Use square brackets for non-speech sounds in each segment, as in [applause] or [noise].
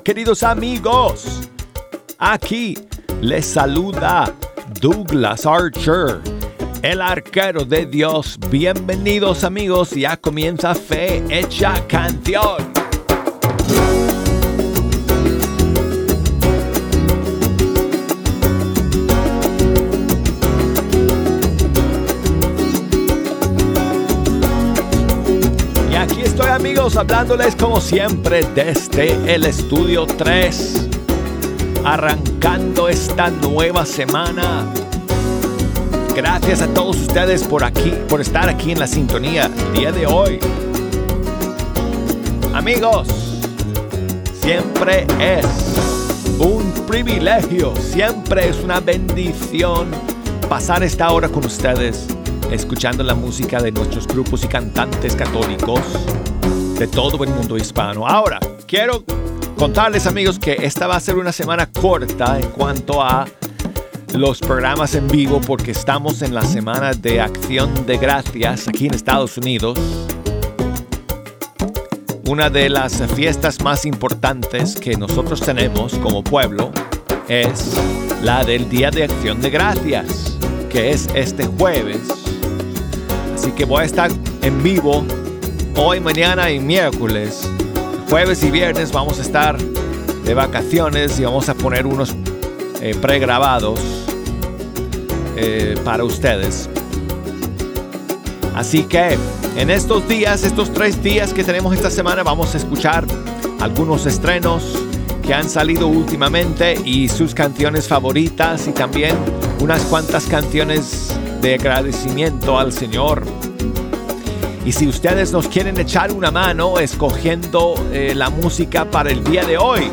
Queridos amigos. Aquí les saluda Douglas Archer, el arquero de Dios. Bienvenidos amigos, ya comienza Fe Hecha Canción. Hablándoles como siempre desde el estudio 3, arrancando esta nueva semana. Gracias a todos ustedes por aquí, por estar aquí en la sintonía el día de hoy. Amigos, siempre es un privilegio, siempre es una bendición pasar esta hora con ustedes, escuchando la música de nuestros grupos y cantantes católicos de todo el mundo hispano. Ahora, quiero contarles amigos que esta va a ser una semana corta en cuanto a los programas en vivo porque estamos en la semana de acción de gracias aquí en Estados Unidos. Una de las fiestas más importantes que nosotros tenemos como pueblo es la del Día de Acción de Gracias, que es este jueves. Así que voy a estar en vivo Hoy, mañana y miércoles, jueves y viernes vamos a estar de vacaciones y vamos a poner unos eh, pregrabados eh, para ustedes. Así que en estos días, estos tres días que tenemos esta semana, vamos a escuchar algunos estrenos que han salido últimamente y sus canciones favoritas y también unas cuantas canciones de agradecimiento al Señor y si ustedes nos quieren echar una mano escogiendo eh, la música para el día de hoy,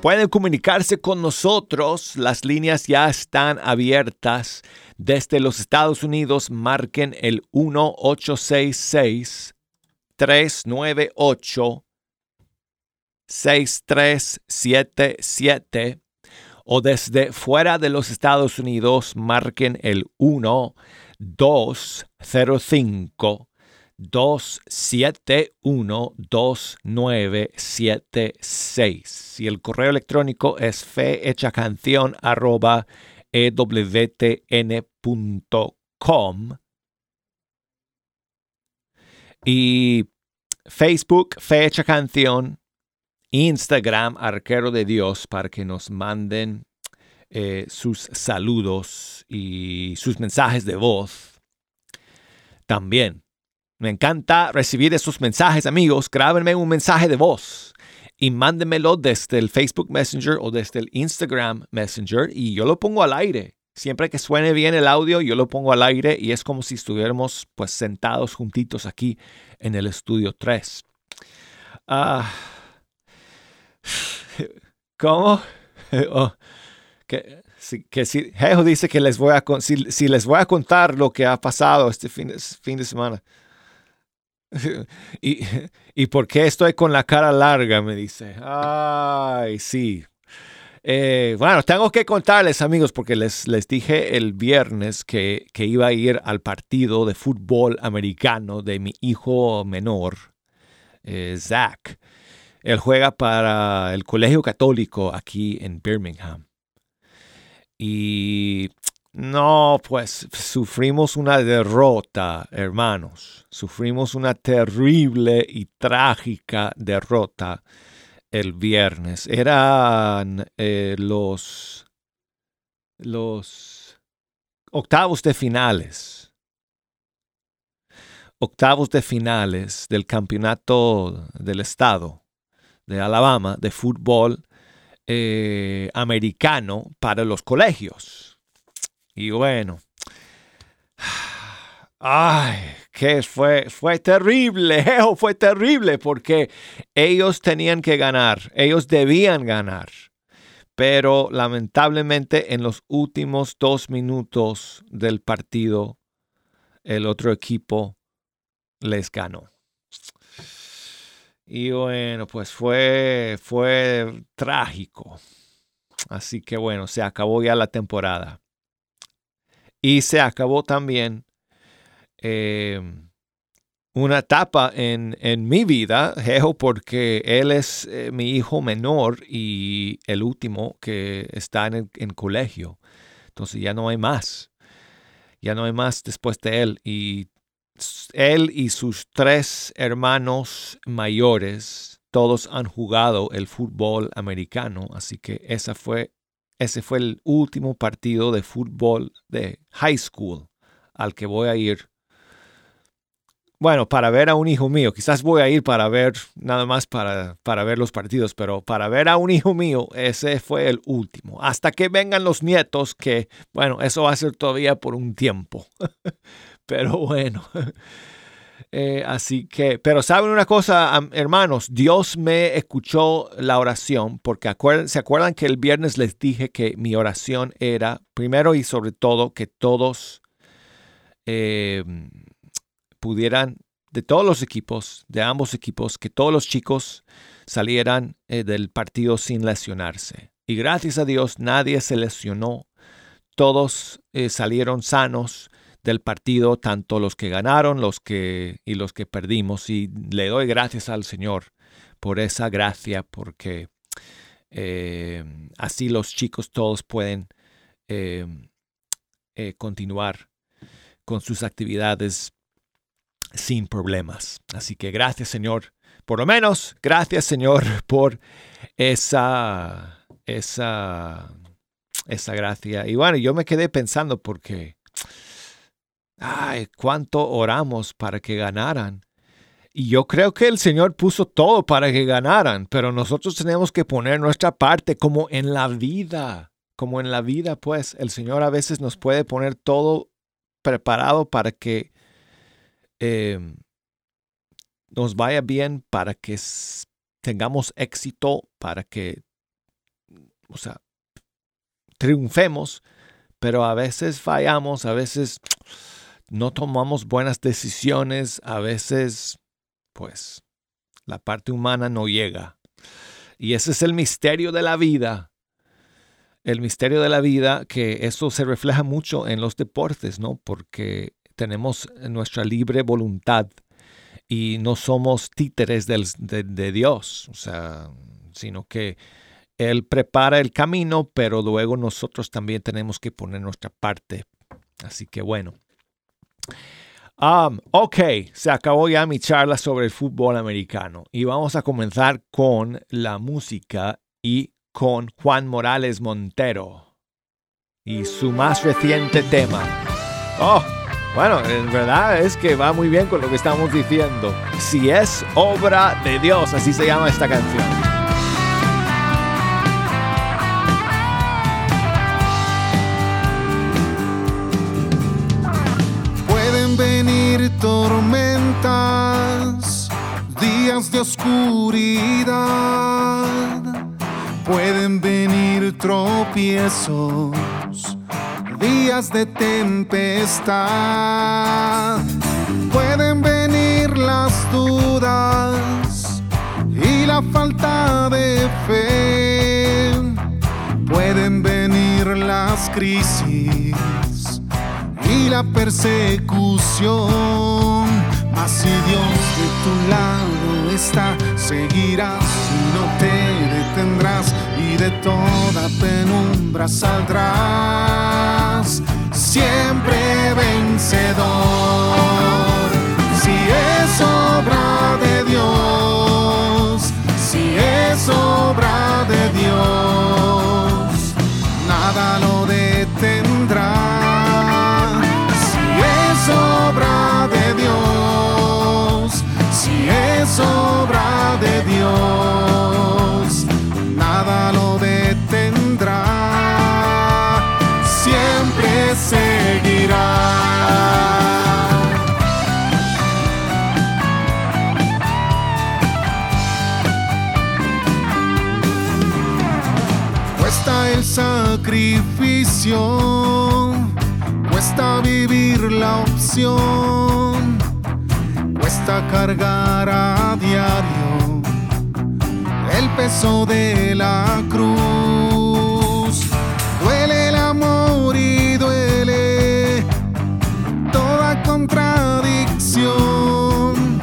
pueden comunicarse con nosotros. Las líneas ya están abiertas. Desde los Estados Unidos, marquen el 1866 398 6377 o desde fuera de los Estados Unidos marquen el 1 205 271 2976 y el correo electrónico es fehechacanción arroba ewtn.com y Facebook Fecha Canción Instagram Arquero de Dios para que nos manden eh, sus saludos y sus mensajes de voz. También me encanta recibir esos mensajes, amigos. Grábenme un mensaje de voz y mándenmelo desde el Facebook Messenger o desde el Instagram Messenger y yo lo pongo al aire. Siempre que suene bien el audio, yo lo pongo al aire y es como si estuviéramos pues sentados juntitos aquí en el estudio 3. Ah, [laughs] ¿Cómo? [laughs] Oh, que, si, que si Jejo dice que les voy a, si, les voy a contar lo que ha pasado este fin de, fin de semana. [laughs] y, ¿Y por qué estoy con la cara larga? Me dice. Ay, sí. Eh, bueno, tengo que contarles, amigos, porque les, les dije el viernes que, que, iba a ir al partido de fútbol americano de mi hijo menor, eh, Zach. Él juega para el Colegio Católico aquí en Birmingham. Y no, pues sufrimos una derrota, hermanos. Sufrimos una terrible y trágica derrota el viernes. Eran eh, los, los octavos de finales. Octavos de finales del campeonato del estado de Alabama de fútbol eh, americano para los colegios. Y bueno, ay, que fue, fue terrible, [laughs] fue terrible porque ellos tenían que ganar, ellos debían ganar. Pero lamentablemente en los últimos dos minutos del partido, el otro equipo les ganó. Y bueno, pues fue, fue trágico. Así que bueno, se acabó ya la temporada. Y se acabó también em, una etapa en, mi vida, Jeho, porque él es eh, mi hijo menor y el último que está en, en colegio. Entonces ya no hay más. Ya no hay más después de él. Y él y sus tres hermanos mayores, todos han jugado el fútbol americano. Así que esa fue, ese fue el último partido de fútbol de high school al que voy a ir bueno, para ver a un hijo mío, quizás voy a ir para ver, nada más para, para ver los partidos, pero para ver a un hijo mío, ese fue el último. Hasta que vengan los nietos, que, bueno, eso va a ser todavía por un tiempo. [laughs] pero bueno. [laughs] Eh, así que, pero saben una cosa, hermanos, Dios me escuchó la oración porque se acuerdan que el viernes les dije que mi oración era, primero y sobre todo, que todos eh, pudieran, de todos los equipos, de ambos equipos, que todos los chicos salieran eh, del partido sin lesionarse. Y gracias a Dios nadie se lesionó. Todos eh, salieron sanos del partido, tanto los que ganaron los que, y los que perdimos. Y le doy gracias al Señor por esa gracia, porque eh, así los chicos todos pueden continuar con sus actividades sin problemas. Así que gracias Señor, por lo menos gracias Señor [laughs] por esa, esa, esa gracia. Y bueno, yo me quedé pensando porque, ay, cuánto oramos para que ganaran. Y yo creo que el Señor puso todo para que ganaran, pero nosotros tenemos que poner nuestra parte como en la vida, como en la vida, pues el Señor a veces nos puede poner todo preparado para que Em, nos vaya bien, para que tengamos éxito, para que, o sea, triunfemos, pero a veces fallamos, a veces no tomamos buenas decisiones, a veces, pues, la parte humana no llega. Y ese es el misterio de la vida. El misterio de la vida, que eso se refleja mucho en los deportes, ¿no? Porque tenemos nuestra libre voluntad y no somos títeres de, Dios, o sea, sino que Él prepara el camino, pero luego nosotros también tenemos que poner nuestra parte. Así que bueno. Um, ok, se acabó ya mi charla sobre el fútbol americano y vamos a comenzar con la música y con Juan Morales Montero y su más reciente tema. Oh, bueno, en verdad es que va muy bien con lo que estamos diciendo. Si es obra de Dios, así se llama esta canción. Tormentas, días de oscuridad, pueden venir tropiezos días de tempestad. Pueden venir las dudas y la falta de fe. Pueden venir las crisis y la persecución. Mas si Dios de tu lado está, seguirás y no te detendrás y de toda penumbra saldrás, siempre vencedor. Si es obra de Dios, si es obra de Dios, es obra de Dios, nada lo seguirá. Cuesta el sacrificio, cuesta vivir la opción, cargar a diario el peso de la cruz. Duele el amor y duele contradicción.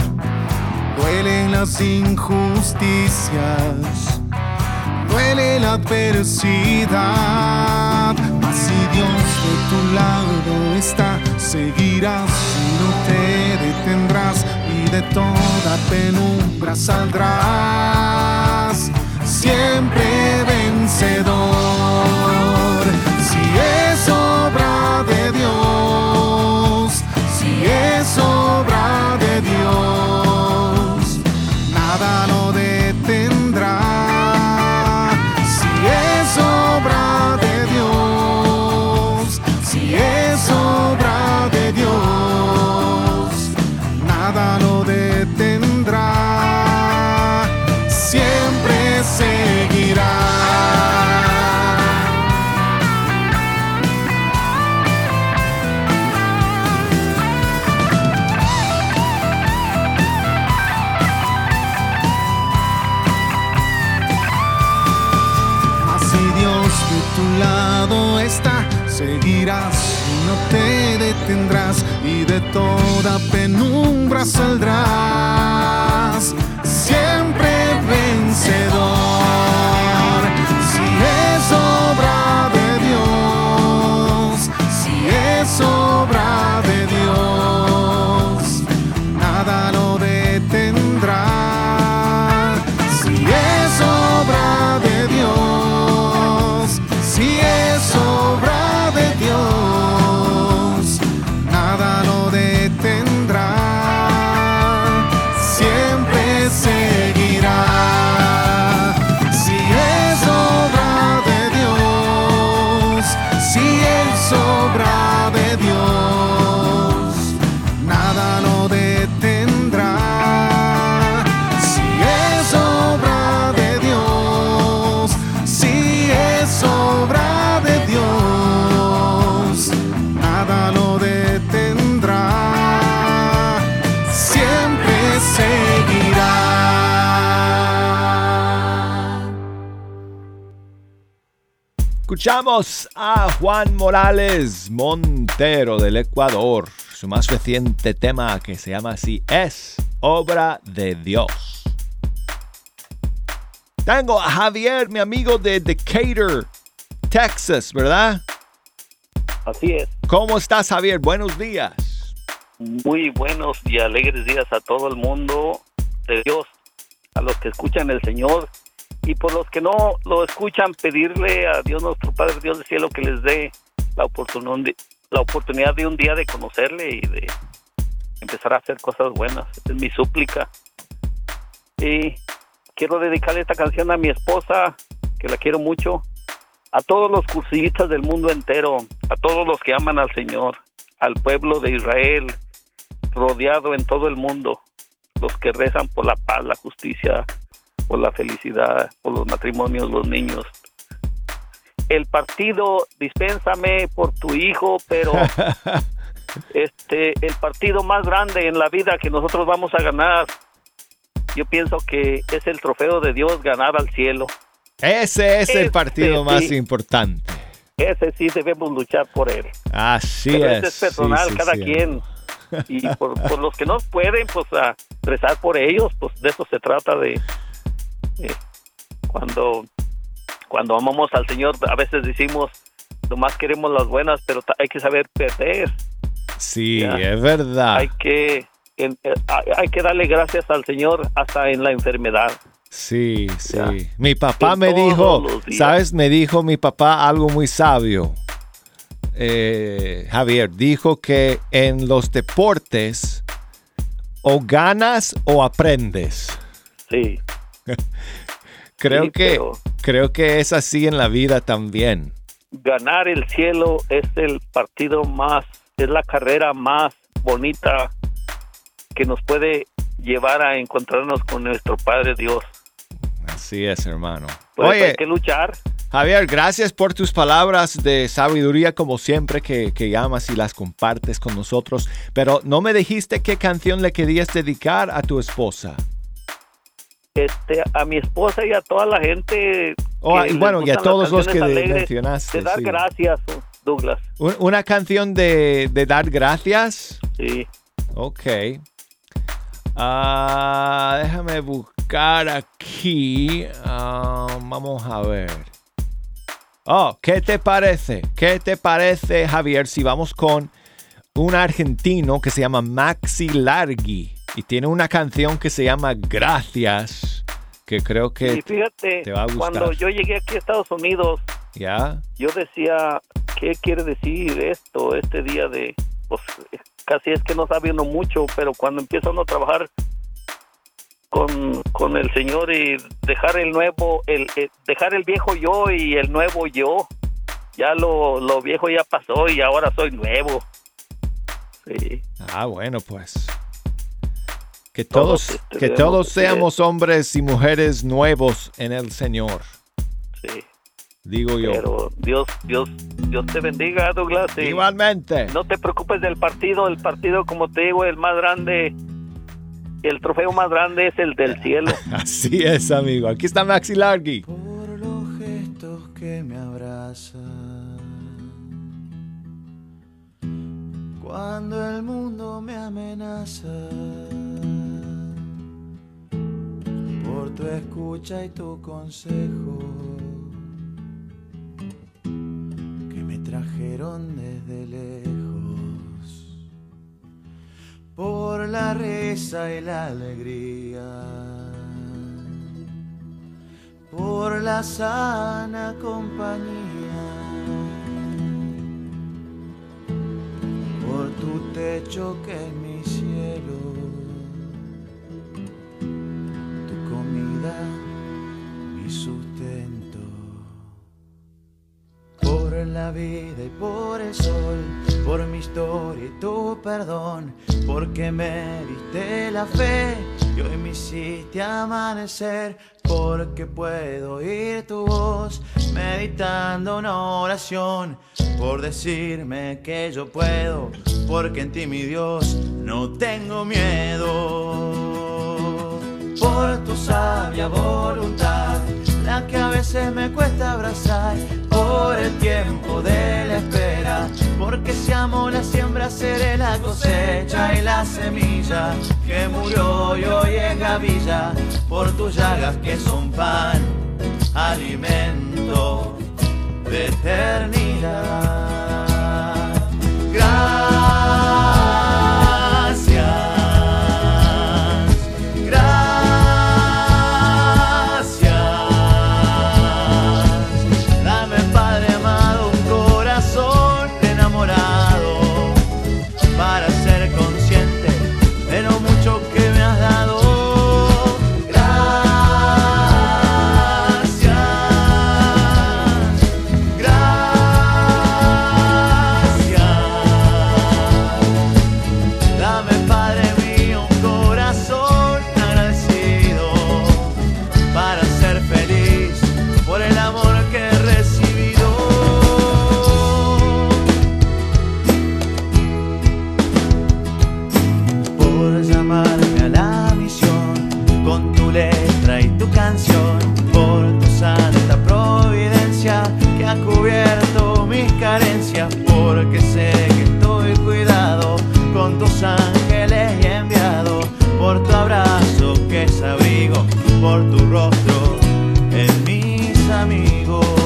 duelen las injusticias, duele la adversidad. De toda penumbra saldrás. Siempre toda penumbra saldrás. Escuchamos a Juan Morales Montero del Ecuador. Su más reciente tema que se llama así es Obra de Dios. Tengo a Javier, mi amigo de Decatur, Texas, ¿verdad? Así es. ¿Cómo estás, Javier? Buenos días. Muy buenos y alegres días a todo el mundo de Dios, a los que escuchan el Señor y por los que no lo escuchan, pedirle a Dios nuestro Padre Dios del cielo que les dé la oportunidad, la oportunidad de un día de conocerle y de empezar a hacer cosas buenas. Es mi súplica. Y quiero dedicarle esta canción a mi esposa, que la quiero mucho, a todos los cursillistas del mundo entero, a todos los que aman al Señor, al pueblo de Israel, rodeado en todo el mundo, los que rezan por la paz, la justicia, por la felicidad, por los matrimonios, los niños. El partido, dispénsame por tu hijo, pero [laughs] este el partido más grande en la vida que nosotros vamos a ganar, yo pienso que es el trofeo de Dios ganar al cielo. Ese es el Este partido más sí. importante. Ese sí debemos luchar por él. Así Pero es. ese es personal, sí, sí, cada quien. Y por, por los que no pueden, pues a rezar por ellos, pues de eso se trata de eh, cuando cuando amamos al Señor, a veces decimos, nomás queremos las buenas, pero hay que saber perder, Sí, Ya. es verdad. hay que en- eh, hay que darle gracias al Señor hasta en la enfermedad. Sí, sí. Ya. Mi papá En me dijo. ¿sabes? Me dijo mi papá algo muy sabio. Eh, Javier, dijo que en los deportes o ganas o aprendes. Sí, [laughs] Creo Sí, que creo que es así en la vida también. ganar el cielo es el partido más, es la carrera más bonita que nos puede llevar a encontrarnos con nuestro Padre Dios. Así es, hermano. Por eso Oye, hay que luchar. Javier, gracias por tus palabras de sabiduría como siempre que, que llamas y las compartes con nosotros. Pero no me dijiste qué canción le querías dedicar a tu esposa. Este, a mi esposa y a toda la gente. Oh, que y bueno, y a todos los que alegres, mencionaste. De dar sí. gracias, Douglas. Un- Una canción de, de dar gracias. Sí. Ok. Ah, déjame buscar aquí. Ah, vamos a ver. Oh, ¿qué te parece? ¿Qué te parece, Javier, si vamos con un argentino que se llama Maxi Largi y tiene una canción que se llama Gracias, que creo que Y fíjate, te va a gustar. cuando yo llegué aquí a Estados Unidos, ya. yo decía, ¿qué quiere decir esto, este día de, pues casi es que no sabe uno mucho, pero cuando empieza uno a trabajar con, con el Señor y dejar el nuevo, el, el- dejar el viejo yo y el nuevo yo, ya lo, lo viejo ya pasó y ahora soy nuevo. Sí, Ah, bueno, pues. Que Todos, todos, que todos ser- seamos hombres y mujeres nuevos en el Señor, sí. digo yo. Pero Dios, Dios, Dios te bendiga, Douglas. y Igualmente. No te preocupes del partido, el partido, como te digo, el más grande, el trofeo más grande es el del cielo. [laughs] Así es, amigo. Aquí está Maxi Largi. por los gestos que me abrazan. Cuando el mundo me amenaza, por tu escucha y tu consejo, que me trajeron desde lejos, por la risa y la alegría por la sana compañía, por tu techo que es mi cielo, mi sustento, por la vida y por el sol, por mi historia y tu perdón, porque me diste la fe y hoy me hiciste amanecer, porque puedo oír tu voz meditando una oración, por decirme que yo puedo, porque en ti mi Dios no tengo miedo, por tu sabia voluntad, la que a veces me cuesta abrazar, por el tiempo de la espera, porque si amo la siembra seré la cosecha y la semilla que murió y hoy es gavilla, por tus llagas que son pan, alimento de eternidad. Gracias, por tu rostro en mis amigos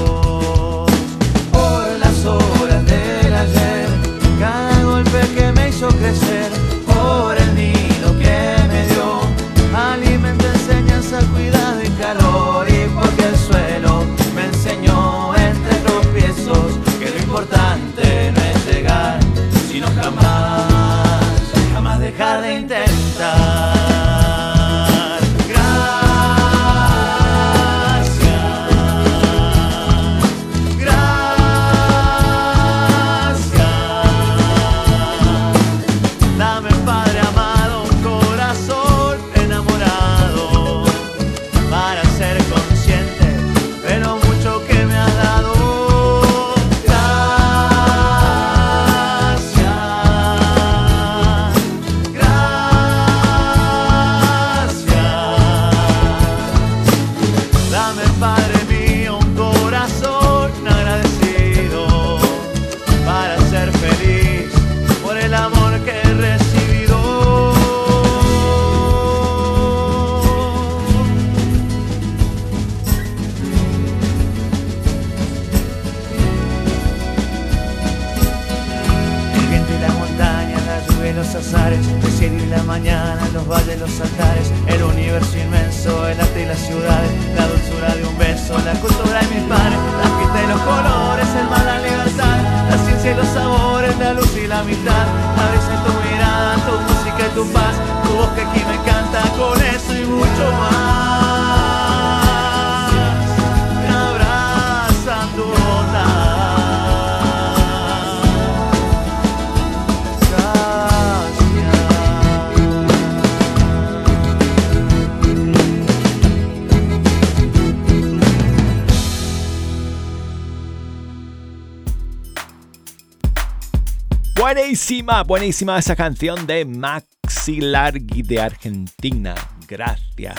Buenísima, buenísima esa canción de Maxi Largi de Argentina. Gracias.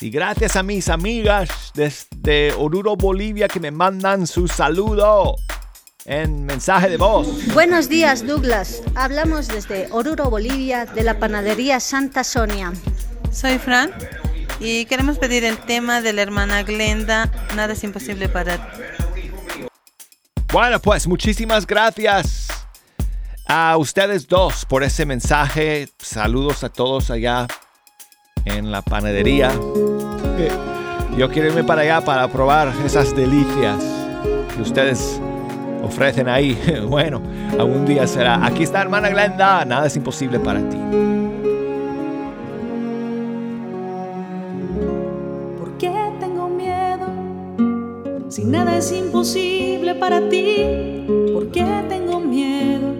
Y gracias a mis amigas desde Oruro, Bolivia, que me mandan su saludo en mensaje de voz. Buenos días, Douglas. Hablamos desde Oruro, Bolivia, de la panadería Santa Sonia. Soy Fran y queremos pedir el tema de la hermana Glenda, Nada es imposible para ti. Bueno, pues muchísimas gracias a ustedes dos por ese mensaje. Saludos a todos allá en la panadería. Yo quiero irme para allá para probar esas delicias que ustedes ofrecen ahí. [laughs] Bueno, algún día será. Aquí está hermana Glenda, nada es imposible para ti. ¿Por qué tengo miedo? Si nada es imposible para ti, ¿por qué tengo miedo?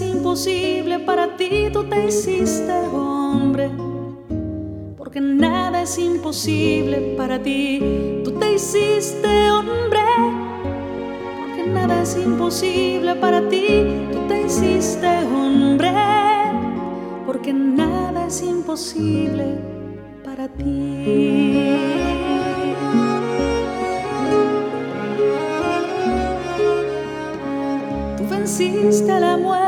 Imposible para ti. Tú te hiciste hombre, porque nada es imposible para ti. Tú te hiciste hombre porque nada es imposible para ti. Tú te hiciste hombre, porque nada es imposible para ti. Venciste la muerte,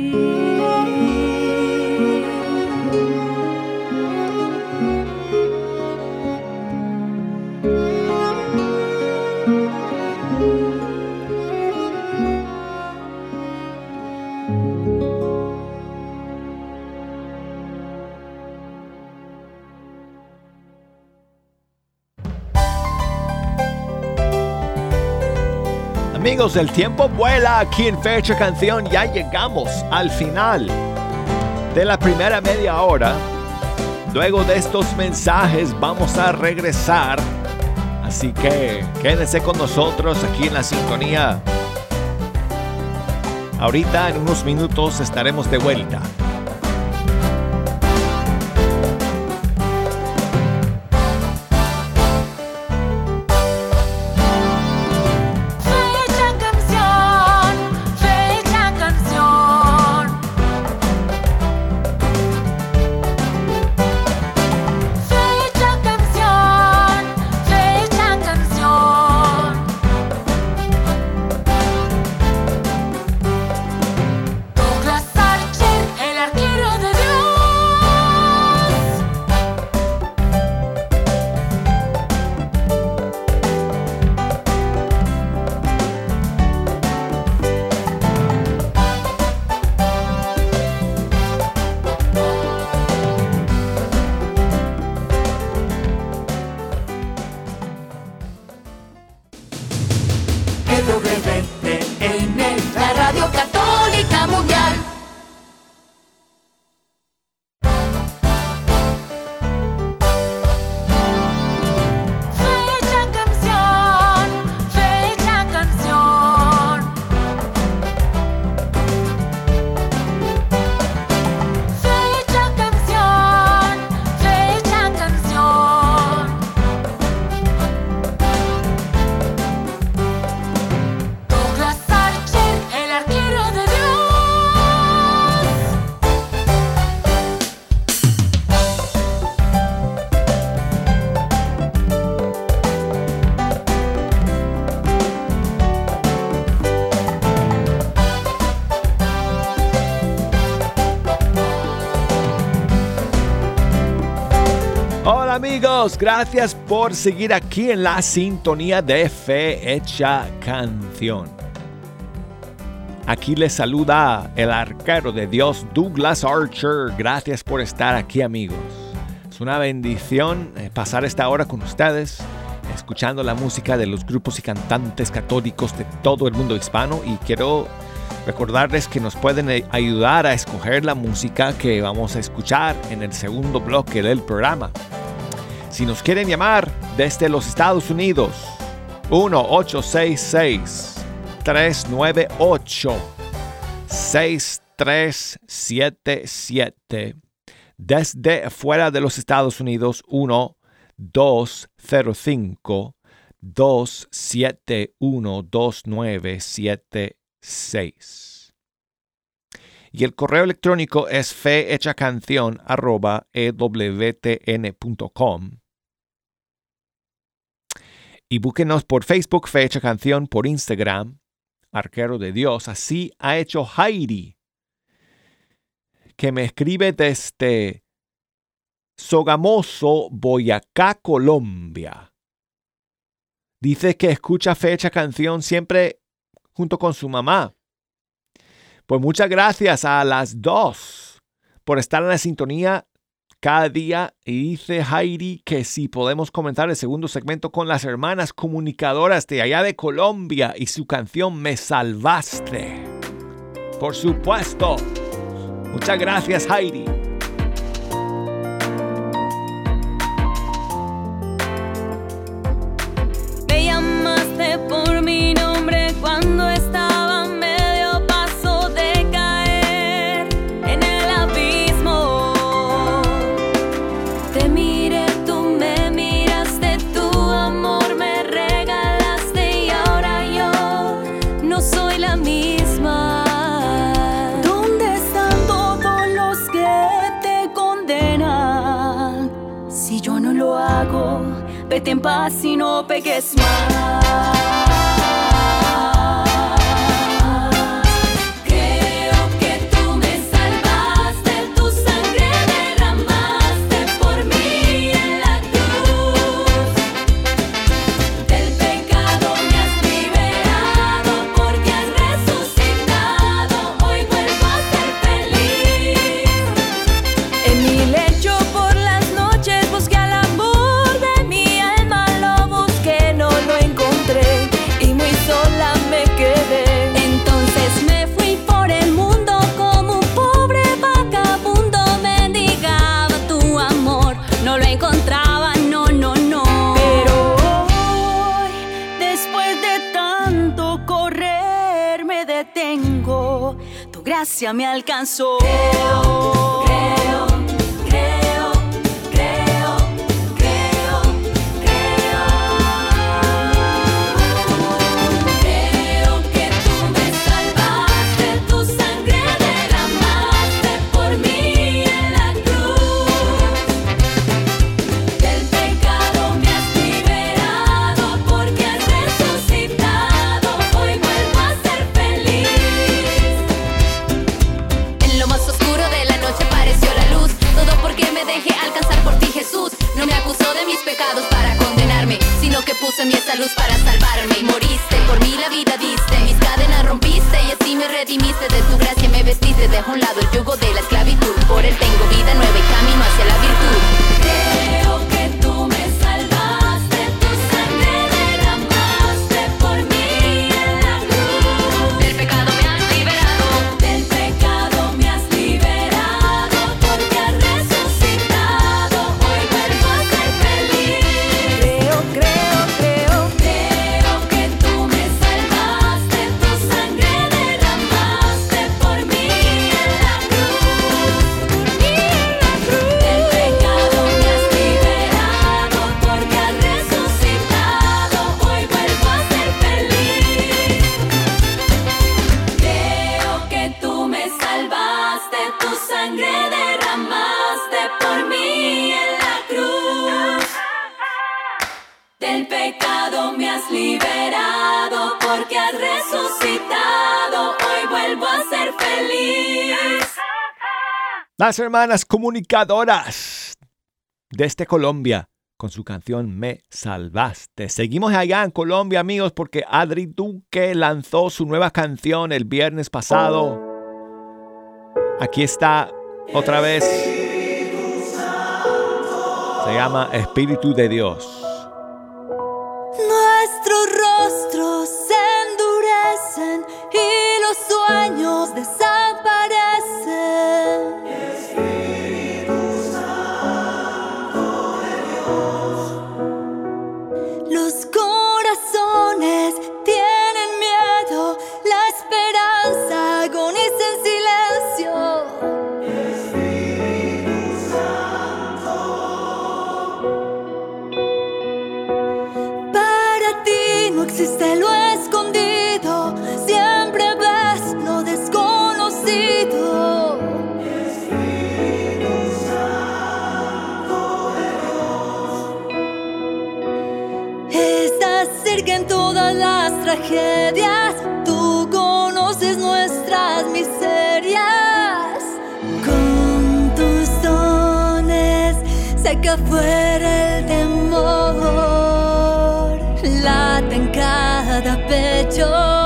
El tiempo vuela aquí en Fecha Canción. Ya llegamos al final de la primera media hora. Luego de estos mensajes vamos a regresar. Así que quédense con nosotros aquí en la sintonía. Ahorita en unos minutos estaremos de vuelta. resolver bem. Gracias por seguir aquí en la sintonía de Fe Hecha Canción. Aquí les saluda el arquero de Dios Douglas Archer. Gracias por estar aquí amigos. Es una bendición eh, pasar esta hora con ustedes, escuchando la música de los grupos y cantantes católicos de todo el mundo hispano y quiero recordarles que nos pueden eh, ayudar a escoger la música que vamos a escuchar en el segundo bloque del programa. Si nos quieren llamar desde los Estados Unidos, 1-866-398-6377. Desde fuera de los Estados Unidos, 1-205-271-2976. Y el correo electrónico es fehechacanción.ewtn.com. Y búsquenos por Facebook, Fecha Canción, por Instagram, Arquero de Dios. Así ha hecho Heidi, que me escribe desde Sogamoso, Boyacá, Colombia. Dice que escucha Fecha Canción siempre junto con su mamá. Pues muchas gracias a las dos por estar en la sintonía cada día. Y dice Heidi que si podemos comenzar el segundo segmento con las hermanas comunicadoras de allá de Colombia y su canción Me Salvaste. Por supuesto. Muchas gracias Heidi. En paz y no peques más. Hermanas comunicadoras desde Colombia con su canción Me Salvaste. Seguimos allá en Colombia, amigos, porque Adri Duque lanzó su nueva canción el viernes pasado. Aquí está otra vez. Se llama Espíritu de Dios. Nuestros rostros se endurecen y los sueños desaparecen. Tragedias, tú conoces nuestras miserias. Con tus dones saca fuera el temor, late en cada pecho.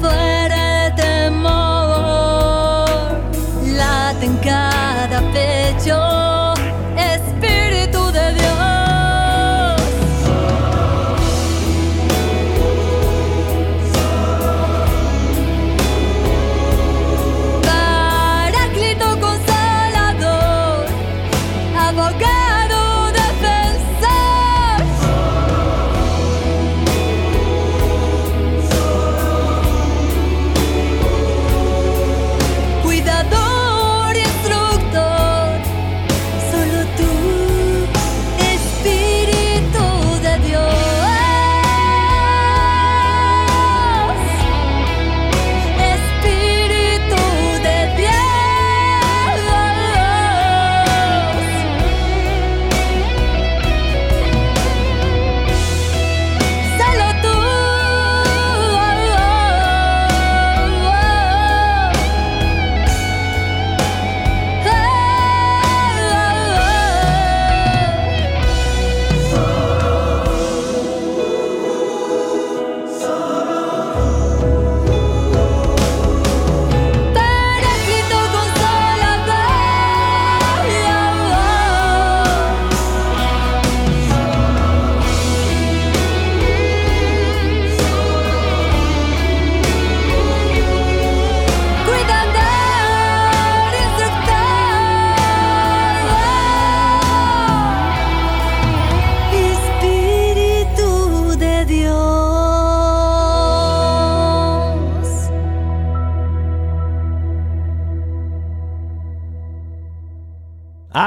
forever.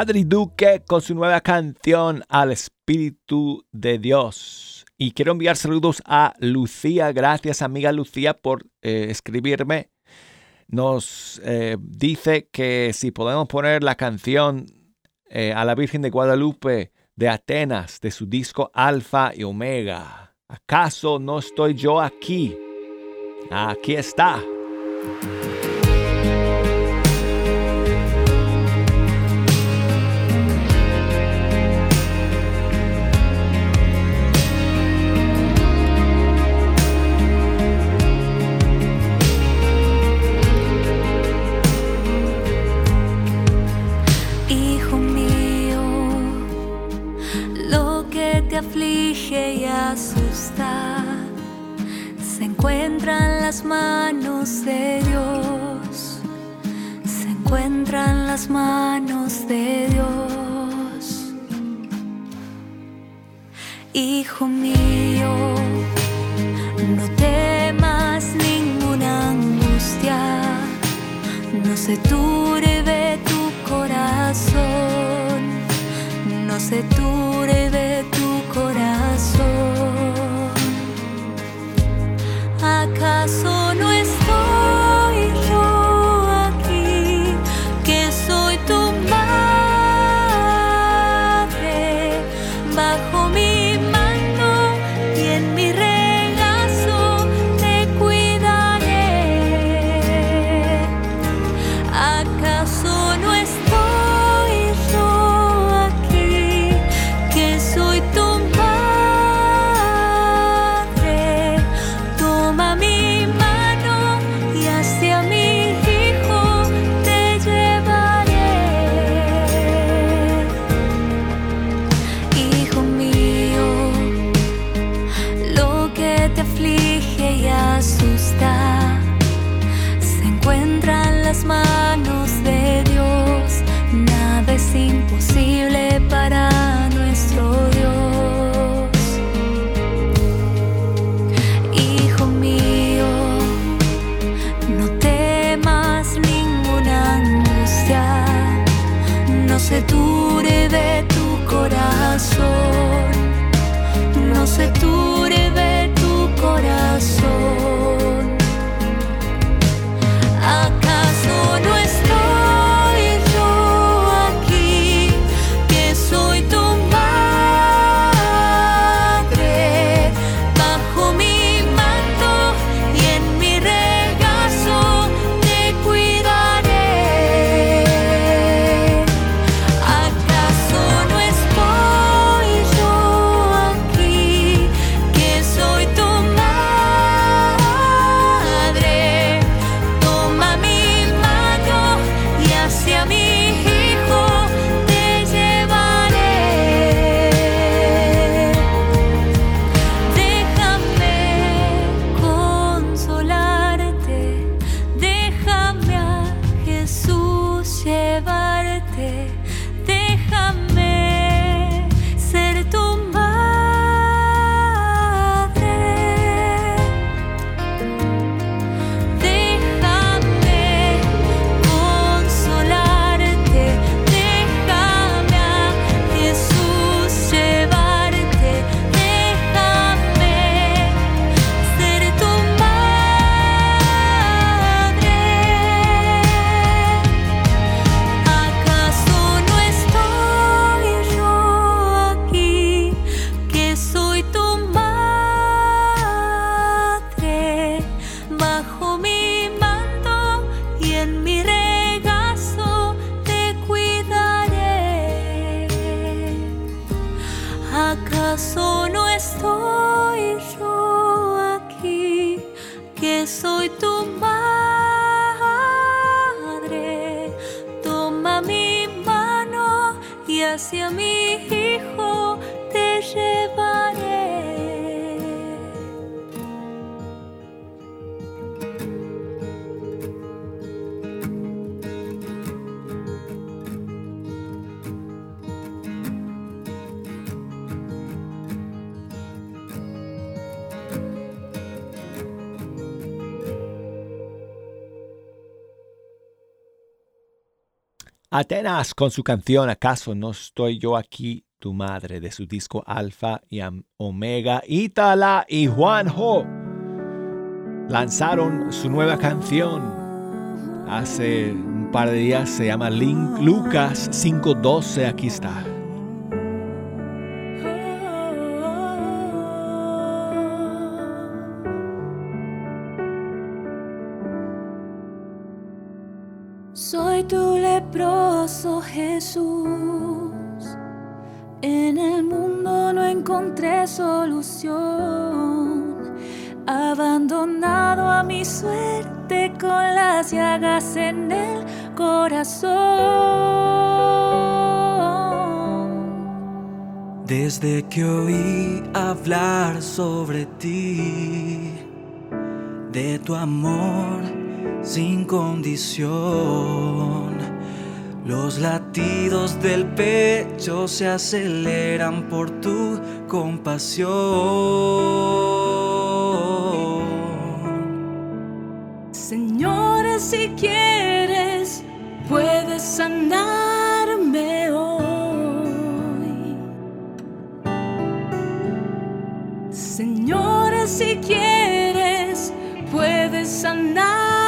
Adri Duque con su nueva canción Al Espíritu de Dios. Y quiero enviar saludos a Lucía. Gracias amiga Lucía por eh, escribirme. Nos eh, dice que si podemos poner la canción eh, a la Virgen de Guadalupe de Atenas de su disco Alfa y Omega. ¿Acaso no estoy yo aquí? Aquí está. encuentran las manos de Dios, se encuentran las manos de Dios. Hijo mío. Atenas con su canción ¿Acaso no estoy yo aquí? Tu madre de su disco Alfa y Omega. Itala y Juanjo lanzaron su nueva canción hace un par de días. Se llama Link Lucas 512. Aquí está. Leproso Jesús. En el mundo no encontré solución. Abandonado a mi suerte con las llagas en el corazón. Desde que oí hablar sobre ti, de tu amor sin condición. Los latidos del pecho se aceleran por tu compasión. Señor, si quieres, puedes sanarme hoy. Señor, si quieres, puedes sanarme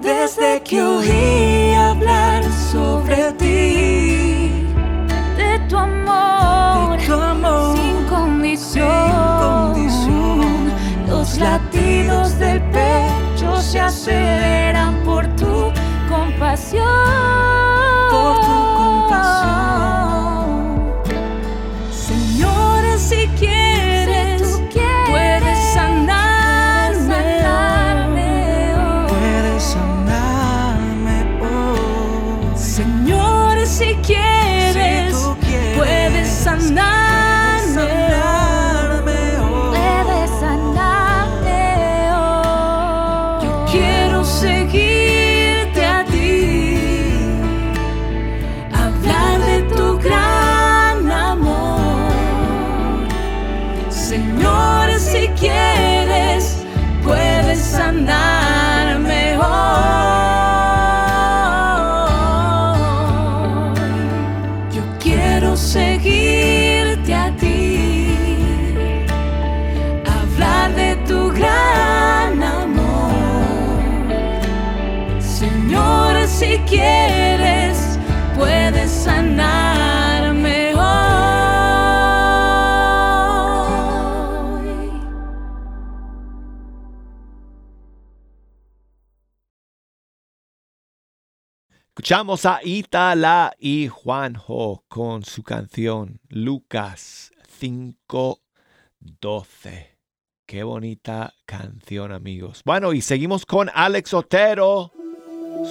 Desde que oí hablar sobre ti, de tu amor, de tu amor sin condición. sin condición. Los latidos del pecho se aceleran por tu compasión. Puedes A Itala y Juanjo con su canción Lucas 512. Qué bonita canción, amigos. Bueno, y seguimos con Alex Otero,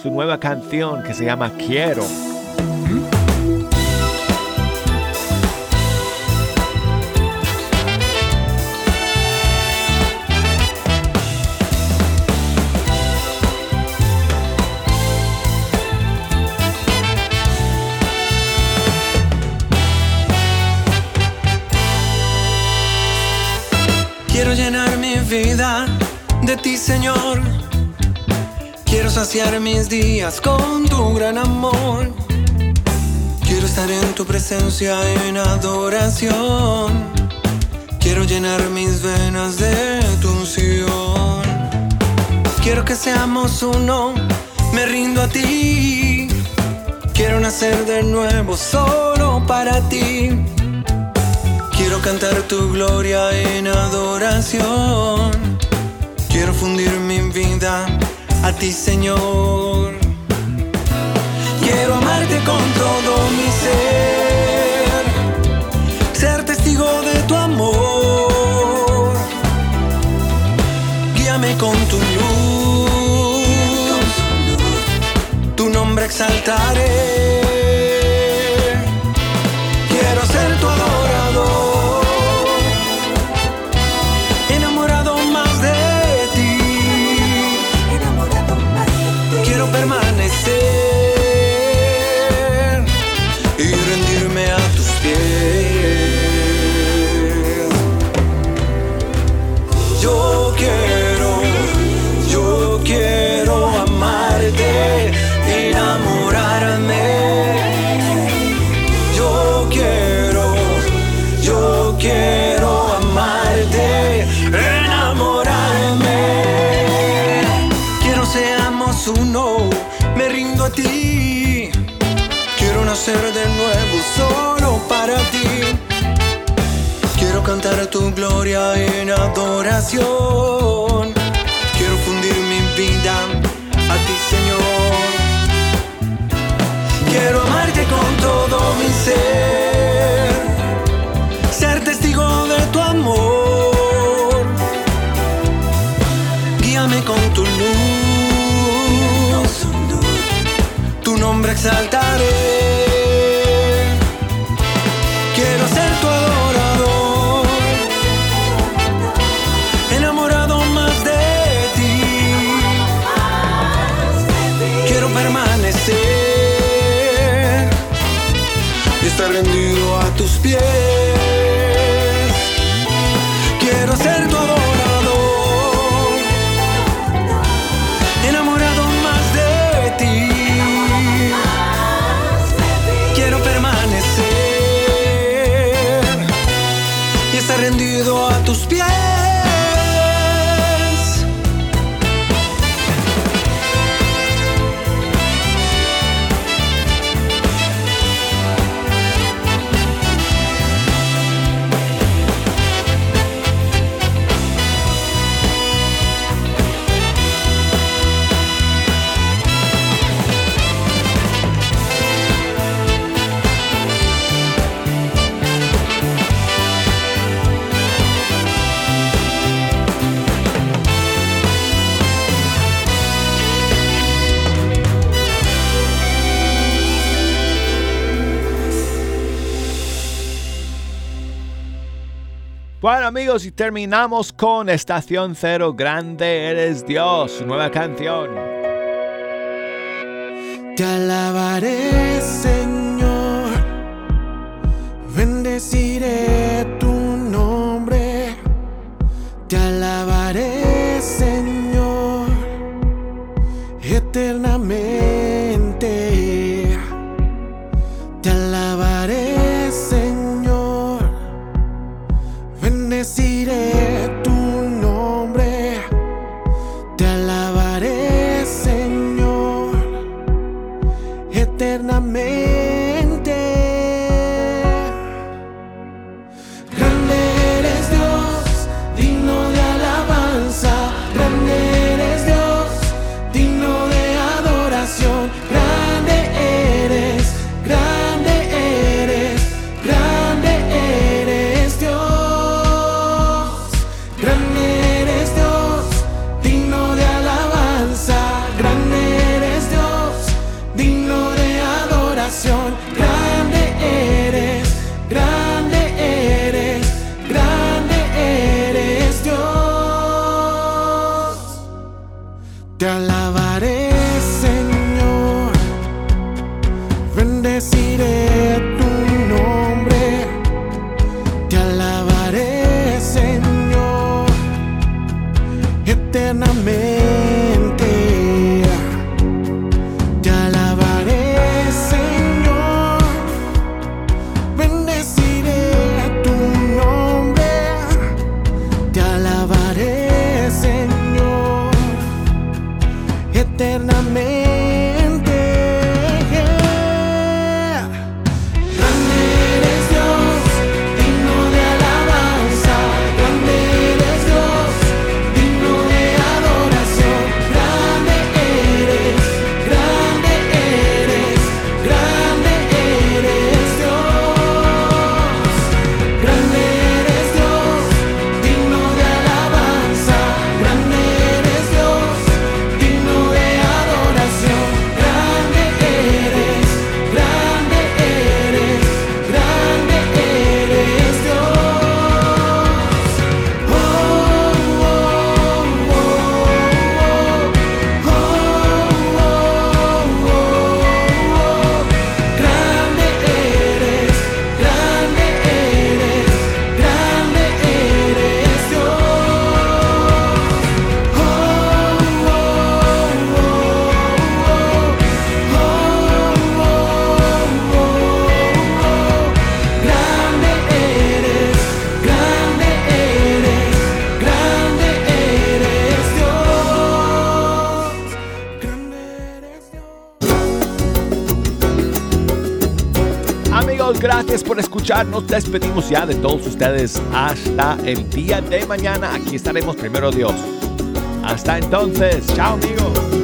su nueva canción que se llama Quiero. Quiero llenar mi vida de ti, Señor. Quiero saciar mis días con tu gran amor. Quiero estar en tu presencia en adoración. Quiero llenar mis venas de tu unción. Quiero que seamos uno, me rindo a ti. Quiero nacer de nuevo solo para ti. Quiero cantar tu gloria en adoración. Quiero fundir mi vida a ti, Señor. Quiero amarte con todo mi ser, ser testigo de tu amor. Guíame con tu luz, tu nombre exaltaré. Gloria en adoración. Quiero fundir mi vida a ti, Señor. Quiero amarte con todo mi ser, ser testigo de tu amor. Guíame con tu luz, tu nombre exaltaré. Y estar rendido a Bueno amigos, y terminamos con Estación Cero, Grande Eres Dios, nueva canción. Te alabaré, Nos despedimos ya de todos ustedes hasta el día de mañana. Aquí estaremos primero Dios. Hasta entonces, chao amigos.